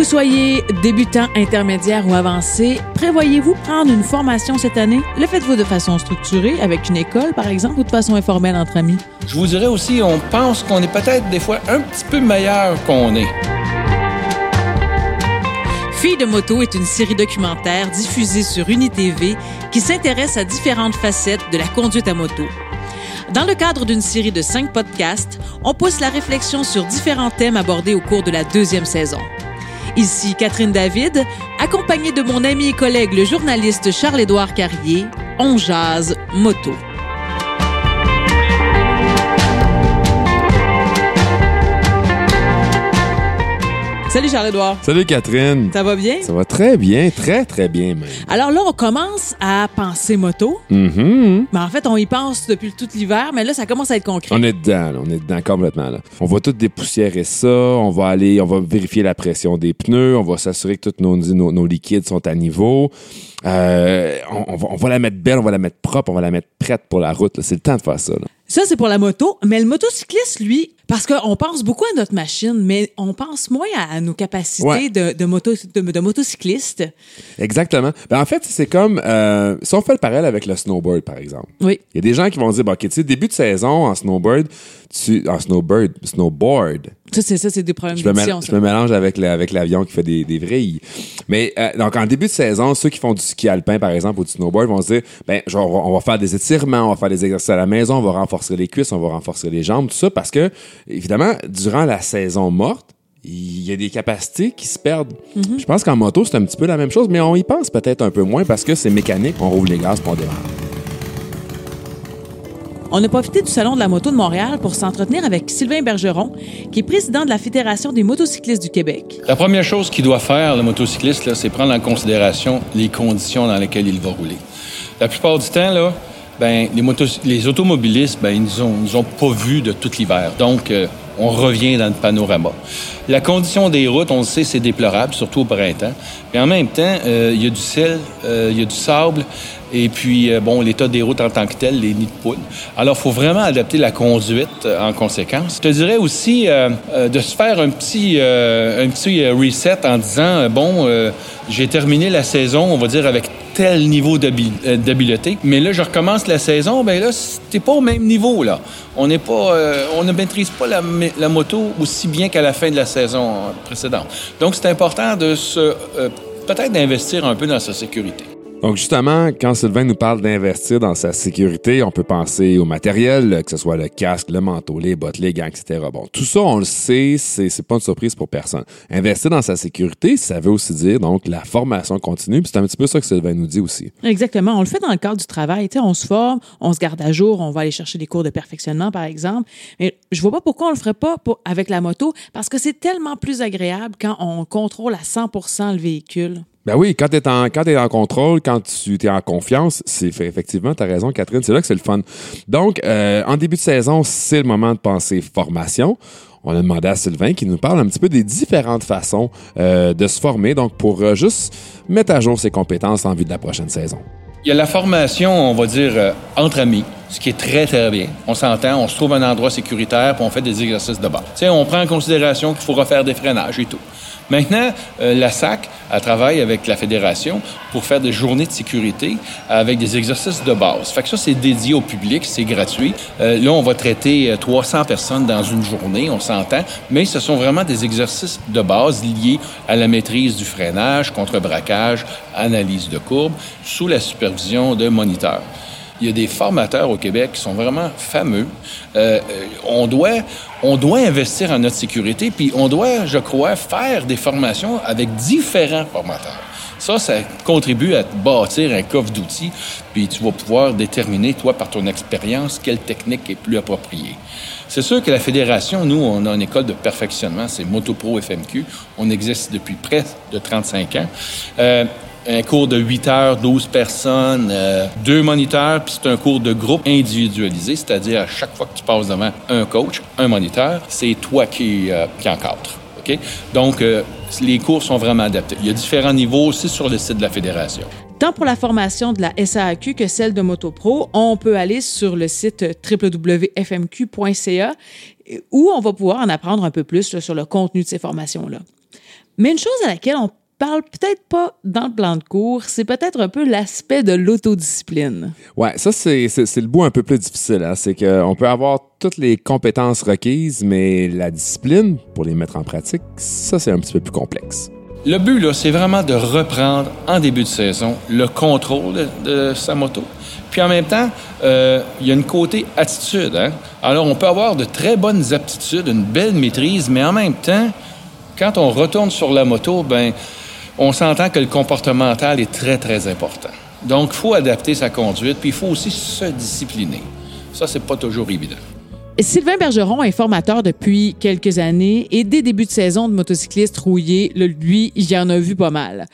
vous soyez débutant, intermédiaire ou avancé, prévoyez-vous prendre une formation cette année? Le faites-vous de façon structurée, avec une école par exemple, ou de façon informelle entre amis? Je vous dirais aussi, on pense qu'on est peut-être des fois un petit peu meilleur qu'on est. Fille de moto est une série documentaire diffusée sur UniTV qui s'intéresse à différentes facettes de la conduite à moto. Dans le cadre d'une série de cinq podcasts, on pousse la réflexion sur différents thèmes abordés au cours de la deuxième saison. Ici Catherine David, accompagnée de mon ami et collègue le journaliste Charles-Édouard Carrier, on jase moto. Salut Charles-Édouard. Salut Catherine. Ça va bien? Ça va très bien, très très bien même. Alors là, on commence à penser moto. Mhm. Mais en fait, on y pense depuis tout l'hiver, mais là, ça commence à être concret. On est dedans, là, on est dedans complètement. Là. On va tout dépoussiérer ça, on va aller, on va vérifier la pression des pneus, on va s'assurer que tous nos, nos, nos liquides sont à niveau. Euh, on, on va, on va la mettre belle, on va la mettre propre, on va la mettre prête pour la route. C'est le temps de faire ça. là. Ça, c'est pour la moto. Mais le motocycliste, lui, parce qu'on pense beaucoup à notre machine, mais on pense moins à, à nos capacités Ouais. de, de, moto, de, de motocycliste. Exactement. Ben, en fait, c'est comme euh, si on fait le parallèle avec le snowboard, par exemple. Oui. Il y a des gens qui vont dire, bon, OK, tu sais, début de saison en snowboard, tu, en snowboard, snowboard, Ça, c'est ça, c'est des problèmes Je me, d'édition, mél- ça. je me mélange avec, le- avec l'avion qui fait des, des vrilles. Mais euh, donc, en début de saison, ceux qui font du ski alpin, par exemple, ou du snowboard, vont se dire, ben, genre, on va faire des étirements, on va faire des exercices à la maison, on va renforcer les cuisses, on va renforcer les jambes, tout ça, parce que, évidemment, durant la saison morte, il y a des capacités qui se perdent. Je pense qu'en moto, c'est un petit peu la même chose, mais on y pense peut-être un peu moins parce que c'est mécanique, on rouvre les gaz on démarre. On a profité du Salon de la moto de Montréal pour s'entretenir avec Sylvain Bergeron, qui est président de la Fédération des motocyclistes du Québec. La première chose qu'il doit faire, le motocycliste, c'est prendre en considération les conditions dans lesquelles il va rouler. La plupart du temps, là, ben, les, les automobilistes, ben, ils nous ont, nous ont pas vus de tout l'hiver. Donc, euh, on revient dans le panorama. La condition des routes, on le sait, c'est déplorable, surtout au printemps. Mais en même temps, euh, il y a du sel, euh, il y a du sable, et puis, euh, bon, l'état des routes en tant que tel, les nids de poule. Alors, il faut vraiment adapter la conduite en conséquence. Je te dirais aussi de se faire un petit, un petit reset en disant, bon, j'ai terminé la saison, on va dire, avec tel niveau euh, d'habileté, mais là, je recommence la saison, ben là, t'es pas au même niveau, là. On n'est pas, euh, on ne maîtrise pas la, moto aussi bien qu'à la fin de la saison euh, précédente. Donc, c'est important de se, peut-être d'investir un peu dans sa sécurité. Donc justement, quand Sylvain nous parle d'investir dans sa sécurité, on peut penser au matériel, que ce soit le casque, le manteau, les bottes, les gants, etc. Bon, tout ça, on le sait, c'est pas une surprise pour personne. Investir dans sa sécurité, ça veut aussi dire donc la formation continue, c'est un petit peu ça que Sylvain nous dit aussi. Exactement. On le fait dans le cadre du travail. Tu sais, on se forme, on se garde à jour, on va aller chercher des cours de perfectionnement, par exemple. Mais je vois pas pourquoi on le ferait pas avec la moto, parce que c'est tellement plus agréable quand on contrôle à 100% le véhicule. Ben oui, quand tu es, t'es en contrôle, quand tu es en confiance, c'est effectivement, tu as raison, Catherine, c'est là que c'est le fun. Donc, euh, en début de saison, c'est le moment de penser formation. On a demandé à Sylvain qui nous parle un petit peu des différentes façons euh, de se former, donc pour euh, juste mettre à jour ses compétences en vue de la prochaine saison. Il y a la formation, on va dire, euh, entre amis, ce qui est très, très bien. On s'entend, on se trouve un endroit sécuritaire, puis on fait des exercices de base. Tu sais, on prend en considération qu'il faut refaire des freinages et tout. Maintenant, euh, la SAC, travaille avec la Fédération pour faire des journées de sécurité avec des exercices de base. Fait que ça, c'est dédié au public, c'est gratuit. Euh, là, on va traiter euh, 300 personnes dans une journée, on s'entend, mais ce sont vraiment des exercices de base liés à la maîtrise du freinage, contre-braquage, analyse de courbe, sous la supervision de moniteurs. Il y a des formateurs au Québec qui sont vraiment fameux. Euh, euh, on, doit, on doit investir en notre sécurité, puis on doit, je crois, faire des formations avec différents formateurs. Ça, ça contribue à bâtir un coffre d'outils, puis tu vas pouvoir déterminer, toi, par ton expérience, quelle technique est plus appropriée. C'est sûr que la Fédération, nous, on a une école de perfectionnement, c'est Motopro FMQ. On existe depuis près de 35 ans. Euh, un cours de 8 heures, 12 personnes, euh, deux moniteurs, puis c'est un cours de groupe individualisé, c'est-à-dire à chaque fois que tu passes devant un coach, un moniteur, c'est toi qui, euh, qui encadre. Donc, euh, les cours sont vraiment adaptés. Il y a différents niveaux aussi sur le site de la Fédération. Tant pour la formation de la SAQ que celle de MotoPro, on peut aller sur le site www.fmq.ca où on va pouvoir en apprendre un peu plus sur le contenu de ces formations-là. Mais une chose à laquelle on parle peut-être pas dans le plan de cours, c'est peut-être un peu l'aspect de l'autodiscipline. Ouais, ça, c'est le bout un peu plus difficile. Hein? C'est qu'on peut avoir toutes les compétences requises, mais la discipline, pour les mettre en pratique, ça, c'est un petit peu plus complexe. Le but, là, c'est vraiment de reprendre en début de saison le contrôle de, sa moto. Puis en même temps, euh, il y a une côté attitude. Hein? Alors, on peut avoir de très bonnes aptitudes, une belle maîtrise, mais en même temps, quand on retourne sur la moto, ben, on s'entend que le comportemental est très, très important. Donc, il faut adapter sa conduite, puis il faut aussi se discipliner. Ça, c'est pas toujours évident. Sylvain Bergeron est formateur depuis quelques années et dès début de saison de motocycliste rouillé, lui, il y en a vu pas mal.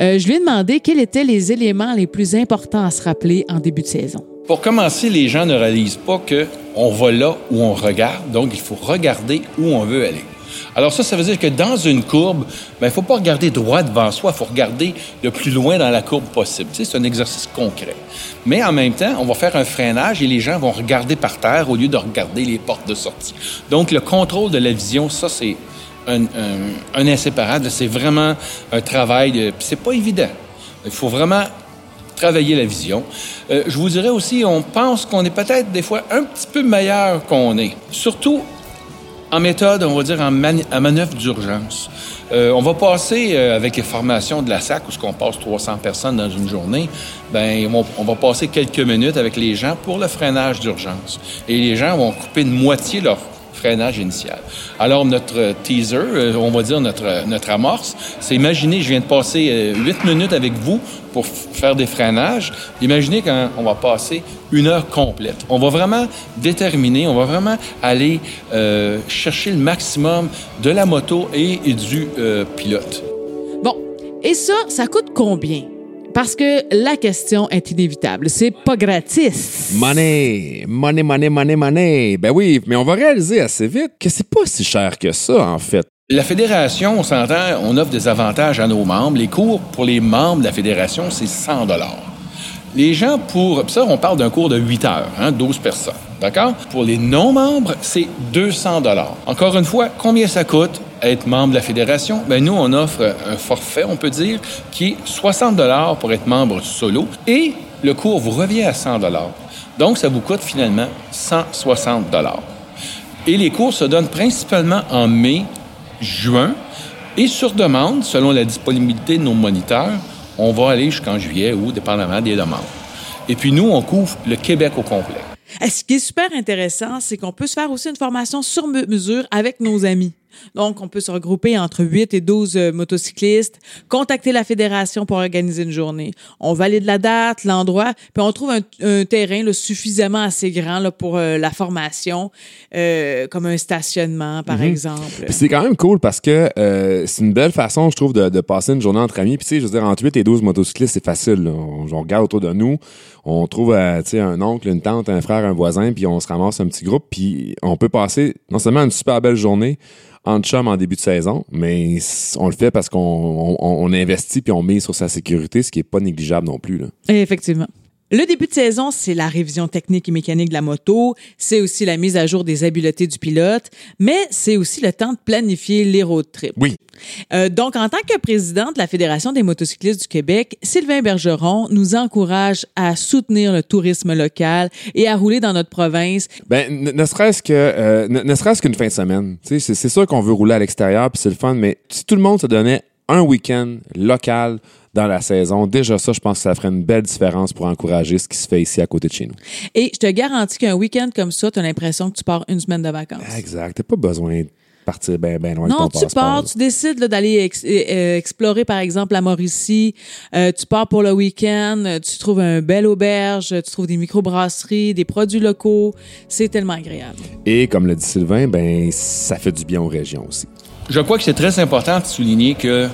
Euh, je lui ai demandé quels étaient les éléments les plus importants à se rappeler en début de saison. Pour commencer, les gens ne réalisent pas qu'on va là où on regarde, donc il faut regarder où on veut aller. Alors ça, ça veut dire que dans une courbe, ben, il ne faut pas regarder droit devant soi, il faut regarder le plus loin dans la courbe possible. Tu c'est un exercice concret. Mais en même temps, on va faire un freinage et les gens vont regarder par terre au lieu de regarder les portes de sortie. Donc le contrôle de la vision, ça, c'est un, inséparable. C'est vraiment un travail, de... c'est pas évident. Il faut vraiment travailler la vision. Euh, je vous dirais aussi, on pense qu'on est peut-être des fois un petit peu meilleur qu'on est. Surtout en méthode, on va dire en, manœuvre d'urgence. Euh, on va passer euh, avec les formations de la SAC, où on passe 300 personnes dans une journée, ben on, va passer quelques minutes avec les gens pour le freinage d'urgence. Et les gens vont couper de moitié leur Alors, notre teaser, euh, on va dire notre, amorce, c'est imaginez, je viens de passer huit minutes avec vous pour faire des freinages. Imaginez quand on va passer une heure complète. On va vraiment déterminer, on va vraiment aller euh, chercher le maximum de la moto et, du euh, pilote. Bon, et ça, ça coûte combien? Parce que la question est inévitable. C'est pas gratis. Money, money, money, money, money. Ben oui, mais on va réaliser assez vite que c'est pas si cher que ça, en fait. La fédération, on s'entend, on offre des avantages à nos membres. Les cours pour les membres de la fédération, c'est 100 dollars. Les gens pour ça, on parle d'un cours de 8 heures, hein, 12 personnes, d'accord? Pour les non-membres, c'est 200 dollars. Encore une fois, combien ça coûte être membre de la fédération? Ben nous, on offre un forfait, on peut dire, qui est 60 dollars pour être membre solo et le cours vous revient à 100 dollars. Donc ça vous coûte finalement 160 dollars. Et les cours se donnent principalement en mai juin. Et sur demande, selon la disponibilité de nos moniteurs, on va aller jusqu'en juillet ou dépendamment des demandes. Et puis nous, on couvre le Québec au complet. Ce qui est super intéressant, c'est qu'on peut se faire aussi une formation sur mesure avec nos amis. Donc, on peut se regrouper entre 8 et 12 euh, motocyclistes, contacter la fédération pour organiser une journée. On valide la date, l'endroit, puis on trouve un, terrain suffisamment assez grand là, pour euh, la formation, euh, comme un stationnement, par mhm. exemple. C'est quand même cool parce que c'est une belle façon, je trouve, de, passer une journée entre amis. Puis, tu sais, je veux dire, entre 8 et 12 motocyclistes, c'est facile. On, regarde autour de nous, on trouve un oncle, une tante, un frère, un voisin, puis on se ramasse un petit groupe, puis on peut passer non seulement une super belle journée, en chum en début de saison, mais on le fait parce qu'on investit puis on met sur sa sécurité, ce qui est pas négligeable non plus. Effectivement. Le début de saison, c'est la révision technique et mécanique de la moto, c'est aussi la mise à jour des habiletés du pilote, mais c'est aussi le temps de planifier les road trips. Oui. Euh, donc, en tant que président de la Fédération des motocyclistes du Québec, Sylvain Bergeron nous encourage à soutenir le tourisme local et à rouler dans notre province. Ben, ne, serait-ce que, euh, ne, serait-ce qu'une fin de semaine. c'est, c'est sûr qu'on veut rouler à l'extérieur puis c'est le fun, mais si tout le monde se donnait un week-end local dans la saison. Déjà ça, je pense que ça ferait une belle différence pour encourager ce qui se fait ici à côté de chez nous. Et je te garantis qu'un week-end comme ça, tu as l'impression que tu pars une semaine de vacances. Exact. Tu pas besoin de partir bien ben loin non, de ton tu pars, tu décides d'aller euh, euh, explorer, par exemple, la Mauricie. Euh, tu pars pour le week-end, tu trouves un bel auberge, tu trouves des microbrasseries, des produits locaux. C'est tellement agréable. Et comme le dit Sylvain, ben ça fait du bien aux régions aussi. Je crois que c'est très important de souligner que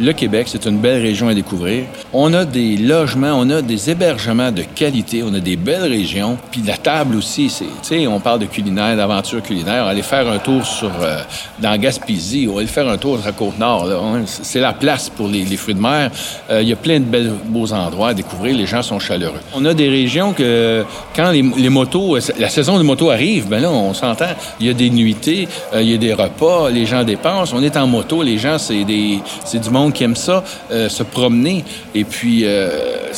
le Québec, c'est une belle région à découvrir. On a des logements, on a des hébergements de qualité, on a des belles régions. Puis la table aussi, c'est, tu sais, on parle de culinaire, d'aventure culinaire. Aller faire un tour sur, euh, dans Gaspésie, on aller faire un tour sur la Côte-Nord. Hein. C'est la place pour les, fruits de mer. Euh, il y a plein de beaux endroits à découvrir. Les gens sont chaleureux. On a des régions que, quand les, motos, la saison de moto arrive, ben là, on s'entend. Il y a des nuitées, euh, il y a des repas, les gens dépensent. On est en moto, les gens, c'est des, c'est du monde qui aime ça, euh, se promener. Et puis, euh,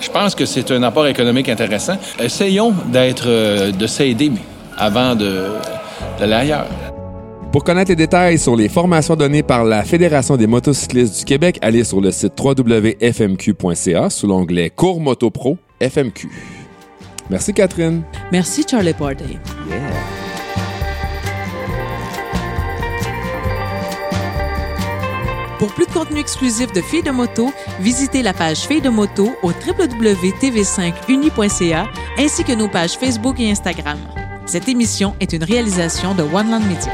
je pense que c'est un apport économique intéressant. Essayons d'être, euh, de s'aider avant de, d'aller ailleurs. Pour connaître les détails sur les formations données par la Fédération des motocyclistes du Québec, allez sur le site www.fmq.ca sous l'onglet Cours Moto Pro FMQ. Merci Catherine. Merci Charlie Party. Pour plus de contenu exclusif de Filles de moto, visitez la page Filles de moto au www.tv5uni.ca ainsi que nos pages Facebook et Instagram. Cette émission est une réalisation de One Land Media.